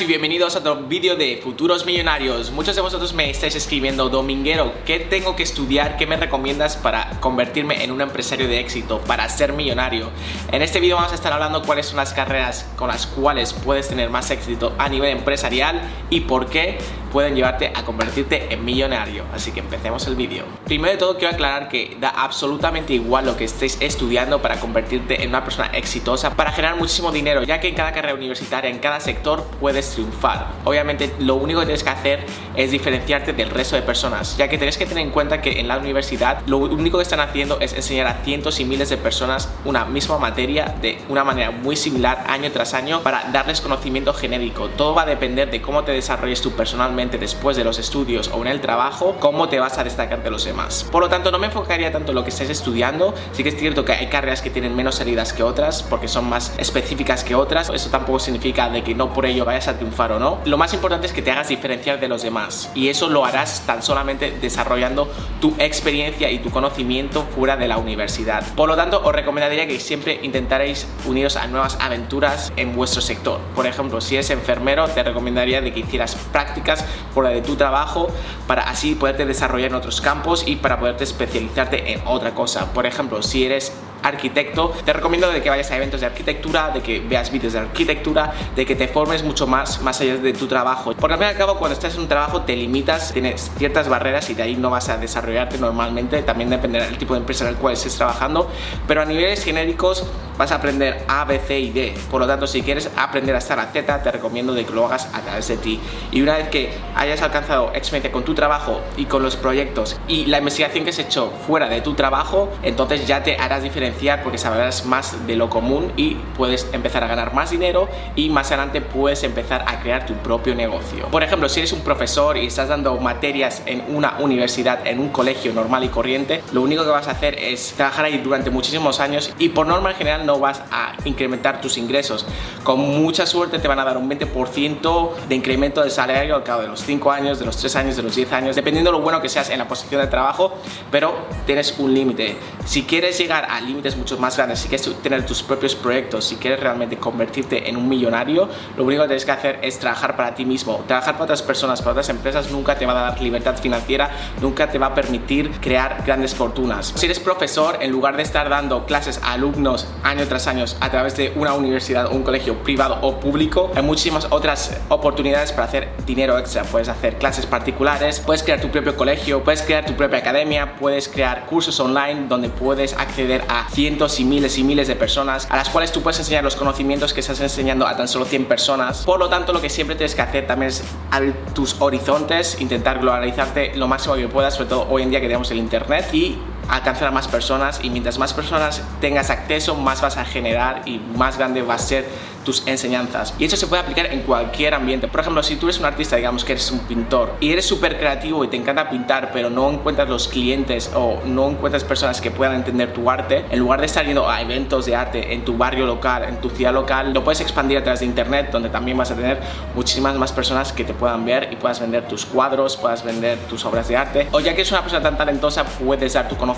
Y bienvenidos a otro vídeo de Futuros Millonarios. Muchos de vosotros me estáis escribiendo, Dominguero, ¿qué tengo que estudiar? ¿Qué me recomiendas para convertirme en un empresario de éxito, para ser millonario? En este vídeo vamos a estar hablando cuáles son las carreras con las cuales puedes tener más éxito a nivel empresarial y por qué pueden llevarte a convertirte en millonario. Así que empecemos el vídeo. Primero de todo quiero aclarar que da absolutamente igual lo que estéis estudiando para convertirte en una persona exitosa, para generar muchísimo dinero, ya que en cada carrera universitaria, en cada sector puedes triunfar. Obviamente lo único que tienes que hacer es diferenciarte del resto de personas, ya que tienes que tener en cuenta que en la universidad lo único que están haciendo es enseñar a cientos y miles de personas una misma materia de una manera muy similar año tras año para darles conocimiento genérico. Todo va a depender de cómo te desarrolles tú personalmente después de los estudios o en el trabajo, cómo te vas a destacar de los demás. Por lo tanto, no me enfocaría tanto en lo que estés estudiando. Sí que es cierto que hay carreras que tienen menos salidas que otras porque son más específicas que otras. Eso tampoco significa de que no por ello vayas a triunfar o no. Lo más importante es que te hagas diferenciar de los demás y eso lo harás tan solamente desarrollando tu experiencia y tu conocimiento fuera de la universidad. Por lo tanto, os recomendaría que siempre intentaréis uniros a nuevas aventuras en vuestro sector. Por ejemplo, si eres enfermero, te recomendaría de que hicieras prácticas fuera de tu trabajo para así poderte desarrollar en otros campos y para poderte especializarte en otra cosa. Por ejemplo, si eres arquitecto, te recomiendo de que vayas a eventos de arquitectura, de que veas vídeos de arquitectura, de que te formes mucho más más allá de tu trabajo. Porque al fin y al cabo cuando estás en un trabajo te limitas, tienes ciertas barreras y de ahí no vas a desarrollarte normalmente, también dependerá del tipo de empresa en el cual estés trabajando, pero a niveles genéricos vas a aprender A, B, C y D. Por lo tanto, si quieres aprender a estar a Z, te recomiendo que lo hagas a través de ti. Y una vez que hayas alcanzado experiencia con tu trabajo y con los proyectos y la investigación que has hecho fuera de tu trabajo, entonces ya te harás diferenciar porque sabrás más de lo común y puedes empezar a ganar más dinero y más adelante puedes empezar a crear tu propio negocio. Por ejemplo, si eres un profesor y estás dando materias en una universidad, en un colegio normal y corriente, lo único que vas a hacer es trabajar ahí durante muchísimos años y por norma en general no vas a incrementar tus ingresos. Con mucha suerte te van a dar un 20% de incremento de salario al cabo de los 5 años, de los 3 años, de los 10 años, dependiendo de lo bueno que seas en la posición de trabajo, pero tienes un límite. Si quieres llegar al límite mucho más grandes, si quieres tener tus propios proyectos, si quieres realmente convertirte en un millonario, lo único que tienes que hacer es trabajar para ti mismo. Trabajar para otras personas, para otras empresas, nunca te va a dar libertad financiera, nunca te va a permitir crear grandes fortunas. Si eres profesor, en lugar de estar dando clases a alumnos año tras año a través de una universidad o un colegio privado o público, hay muchísimas otras oportunidades para hacer dinero extra. Puedes hacer clases particulares, puedes crear tu propio colegio, puedes crear tu propia academia, puedes crear cursos online donde puedes acceder a cientos y miles y miles de personas a las cuales tú puedes enseñar los conocimientos que estás enseñando a tan solo 100 personas. Por lo tanto, lo que siempre tienes que hacer también es abrir tus horizontes, intentar globalizarte lo máximo que puedas, sobre todo hoy en día que tenemos el internet y alcanzar a más personas y mientras más personas tengas acceso, más vas a generar y más grande va a ser tus enseñanzas. Y eso se puede aplicar en cualquier ambiente. Por ejemplo, si tú eres un artista, digamos que eres un pintor y eres súper creativo y te encanta pintar, pero no encuentras los clientes o no encuentras personas que puedan entender tu arte, en lugar de estar yendo a eventos de arte en tu barrio local, en tu ciudad local, lo puedes expandir a través de internet, donde también vas a tener muchísimas más personas que te puedan ver y puedas vender tus cuadros, puedas vender tus obras de arte. O ya que eres una persona tan talentosa, puedes dar tu conocimiento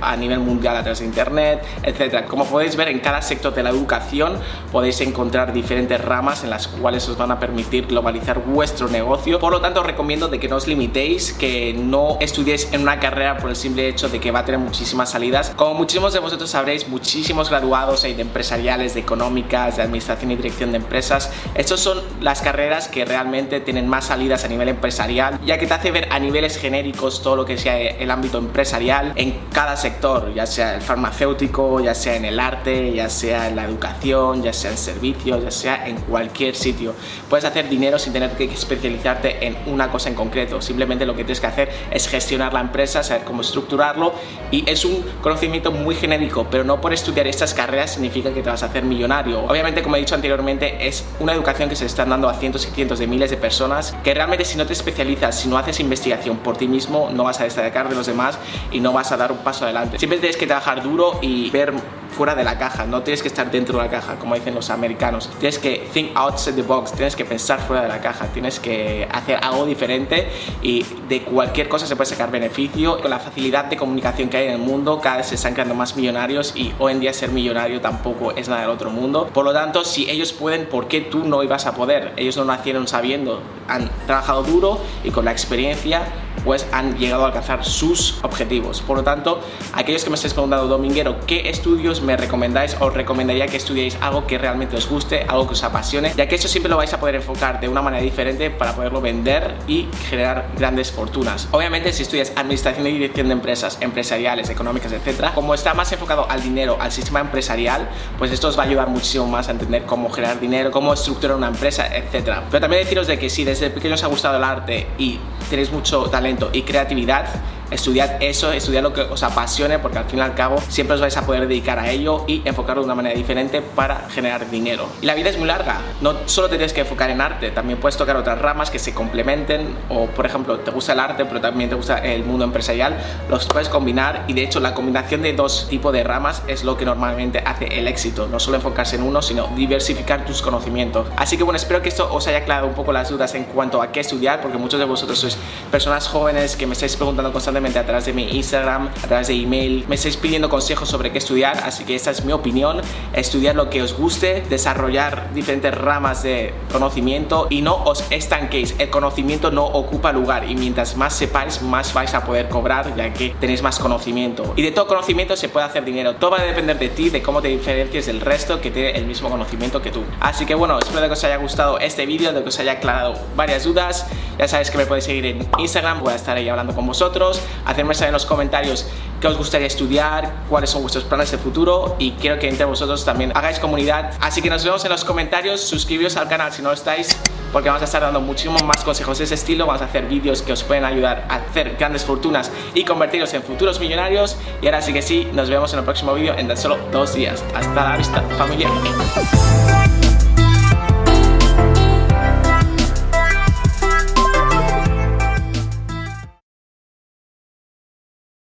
a nivel mundial a través de internet, etcétera. Como podéis ver, en cada sector de la educación podéis encontrar diferentes ramas en las cuales os van a permitir globalizar vuestro negocio. Por lo tanto, os recomiendo de que no os limitéis, que no estudiéis en una carrera por el simple hecho de que va a tener muchísimas salidas. Como muchísimos de vosotros sabréis, muchísimos graduados hay de empresariales, de económicas, de administración y dirección de empresas. Estas son las carreras que realmente tienen más salidas a nivel empresarial, ya que te hace ver a niveles genéricos todo lo que sea el ámbito empresarial, en cada sector, ya sea el farmacéutico, ya sea en el arte, ya sea en la educación, ya sea en servicios, ya sea en cualquier sitio. Puedes hacer dinero sin tener que especializarte en una cosa en concreto. Simplemente lo que tienes que hacer es gestionar la empresa, saber cómo estructurarlo y es un conocimiento muy genérico, pero no por estudiar estas carreras significa que te vas a hacer millonario. Obviamente, como he dicho anteriormente, es una educación que se están dando a cientos y cientos de miles de personas que realmente si no te especializas, si no haces investigación por ti mismo, no vas a destacar de los demás y no vas a dar un paso adelante. Siempre tienes que trabajar duro y ver fuera de la caja, no tienes que estar dentro de la caja, como dicen los americanos. Tienes que think outside the box, tienes que pensar fuera de la caja, tienes que hacer algo diferente y de cualquier cosa se puede sacar beneficio. Con la facilidad de comunicación que hay en el mundo, cada vez se están creando más millonarios y hoy en día ser millonario tampoco es nada del otro mundo. Por lo tanto, si ellos pueden, ¿por qué tú no ibas a poder? Ellos no nacieron sabiendo, han trabajado duro y con la experiencia pues han llegado a alcanzar sus objetivos. Por lo tanto, aquellos que me estáis preguntando, Dominguero, ¿qué estudios me recomendáis? Os recomendaría que estudiéis algo que realmente os guste, algo que os apasione, ya que eso siempre lo vais a poder enfocar de una manera diferente para poderlo vender y generar grandes fortunas. Obviamente, si estudias administración y dirección de empresas, empresariales, económicas, etcétera, como está más enfocado al dinero, al sistema empresarial, pues esto os va a ayudar muchísimo más a entender cómo generar dinero, cómo estructurar una empresa, etcétera. Pero también deciros de que si desde pequeño os ha gustado el arte y tenéis mucho talento y creatividad estudiad eso, estudiad lo que os apasione porque al fin y al cabo siempre os vais a poder dedicar a ello y enfocarlo de una manera diferente para generar dinero. Y la vida es muy larga, no solo te tienes que enfocar en arte, también puedes tocar otras ramas que se complementen o por ejemplo te gusta el arte pero también te gusta el mundo empresarial, los puedes combinar y de hecho la combinación de dos tipos de ramas es lo que normalmente hace el éxito, no solo enfocarse en uno sino diversificar tus conocimientos. Así que bueno, espero que esto os haya aclarado un poco las dudas en cuanto a qué estudiar porque muchos de vosotros sois personas jóvenes que me estáis preguntando constantemente a través de mi Instagram, a través de email. Me estáis pidiendo consejos sobre qué estudiar, así que esta es mi opinión. Estudiar lo que os guste, desarrollar diferentes ramas de conocimiento y no os estanquéis. El conocimiento no ocupa lugar y mientras más sepáis, más vais a poder cobrar ya que tenéis más conocimiento. Y de todo conocimiento se puede hacer dinero. Todo va a depender de ti, de cómo te diferencies del resto que tiene el mismo conocimiento que tú. Así que bueno, espero que os haya gustado este vídeo, de que os haya aclarado varias dudas. Ya sabéis que me podéis seguir en Instagram, voy a estar ahí hablando con vosotros hacerme saber en los comentarios qué os gustaría estudiar, cuáles son vuestros planes de futuro y quiero que entre vosotros también hagáis comunidad. Así que nos vemos en los comentarios, suscribiros al canal si no lo estáis porque vamos a estar dando muchísimos más consejos de ese estilo, vamos a hacer vídeos que os pueden ayudar a hacer grandes fortunas y convertiros en futuros millonarios y ahora sí que sí, nos vemos en el próximo vídeo en tan solo dos días. Hasta la vista familia.